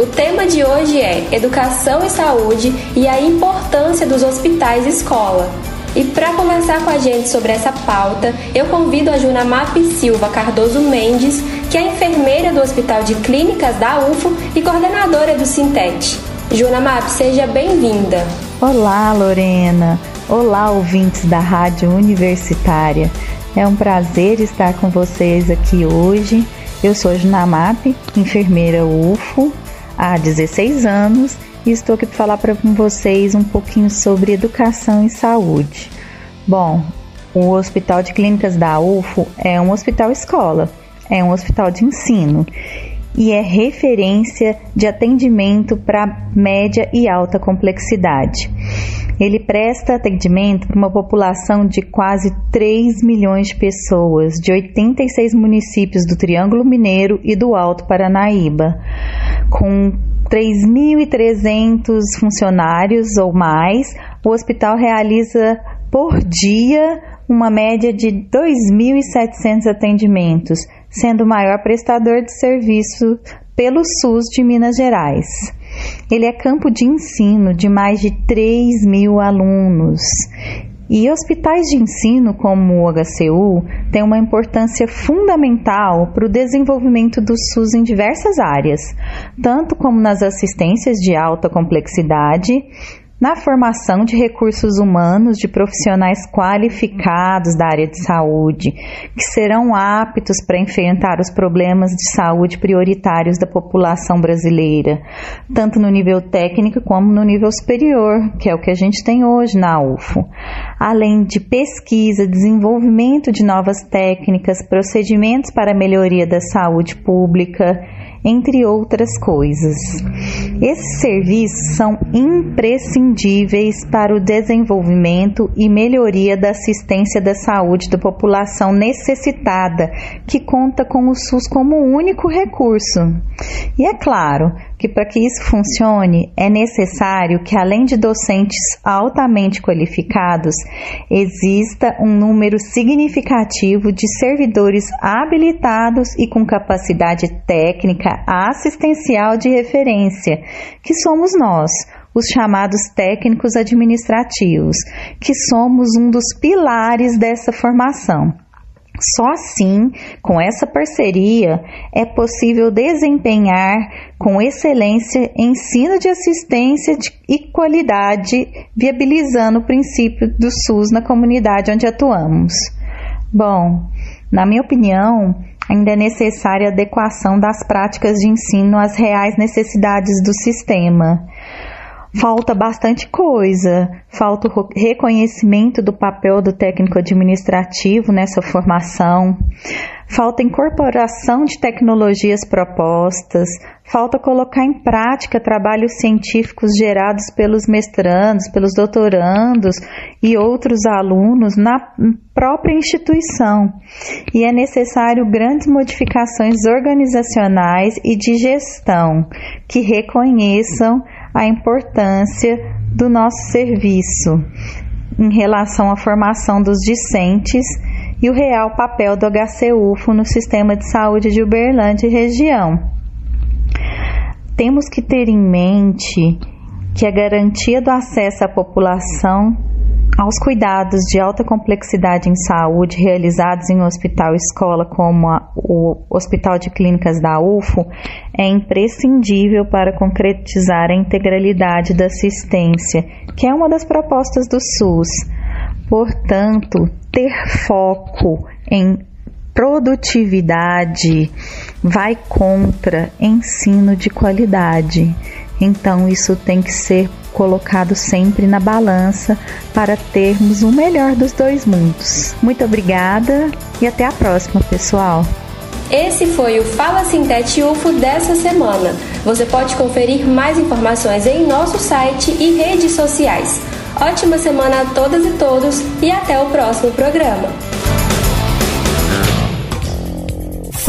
O tema de hoje é Educação e Saúde e a importância dos hospitais escola. E para conversar com a gente sobre essa pauta, eu convido a Juna Map Silva Cardoso Mendes, que é enfermeira do Hospital de Clínicas da UFO e coordenadora do Sintete. Juna Map, seja bem-vinda. Olá, Lorena. Olá, ouvintes da Rádio Universitária. É um prazer estar com vocês aqui hoje. Eu sou a Junamap, enfermeira UFO, há 16 anos e estou aqui para falar para vocês um pouquinho sobre educação e saúde. Bom, o Hospital de Clínicas da UFO é um hospital escola, é um hospital de ensino e é referência de atendimento para média e alta complexidade. Ele presta atendimento para uma população de quase 3 milhões de pessoas, de 86 municípios do Triângulo Mineiro e do Alto Paranaíba, com 3.300 funcionários ou mais. O hospital realiza por dia uma média de 2.700 atendimentos, sendo o maior prestador de serviço pelo SUS de Minas Gerais. Ele é campo de ensino de mais de 3 mil alunos. E hospitais de ensino como o HCU têm uma importância fundamental para o desenvolvimento do SUS em diversas áreas, tanto como nas assistências de alta complexidade, na formação de recursos humanos de profissionais qualificados da área de saúde, que serão aptos para enfrentar os problemas de saúde prioritários da população brasileira, tanto no nível técnico como no nível superior, que é o que a gente tem hoje na UFO, além de pesquisa, desenvolvimento de novas técnicas, procedimentos para a melhoria da saúde pública entre outras coisas. Esses serviços são imprescindíveis para o desenvolvimento e melhoria da assistência da saúde da população necessitada, que conta com o SUS como único recurso. E é claro que para que isso funcione é necessário que, além de docentes altamente qualificados, exista um número significativo de servidores habilitados e com capacidade técnica assistencial de referência, que somos nós, os chamados técnicos administrativos, que somos um dos pilares dessa formação. Só assim, com essa parceria, é possível desempenhar com excelência ensino de assistência e qualidade, viabilizando o princípio do SUS na comunidade onde atuamos. Bom, na minha opinião, ainda é necessária adequação das práticas de ensino às reais necessidades do sistema falta bastante coisa. Falta o reconhecimento do papel do técnico administrativo nessa formação. Falta incorporação de tecnologias propostas. Falta colocar em prática trabalhos científicos gerados pelos mestrandos, pelos doutorandos e outros alunos na própria instituição. E é necessário grandes modificações organizacionais e de gestão que reconheçam a importância do nosso serviço em relação à formação dos discentes e o real papel do HCUFO no sistema de saúde de Uberlândia e região. Temos que ter em mente que a garantia do acesso à população aos cuidados de alta complexidade em saúde realizados em hospital escola como a, o Hospital de Clínicas da UFO é imprescindível para concretizar a integralidade da assistência, que é uma das propostas do SUS. Portanto, ter foco em produtividade vai contra ensino de qualidade. Então, isso tem que ser colocado sempre na balança para termos o melhor dos dois mundos. Muito obrigada e até a próxima, pessoal! Esse foi o Fala Sintete UFO dessa semana. Você pode conferir mais informações em nosso site e redes sociais. Ótima semana a todas e todos e até o próximo programa.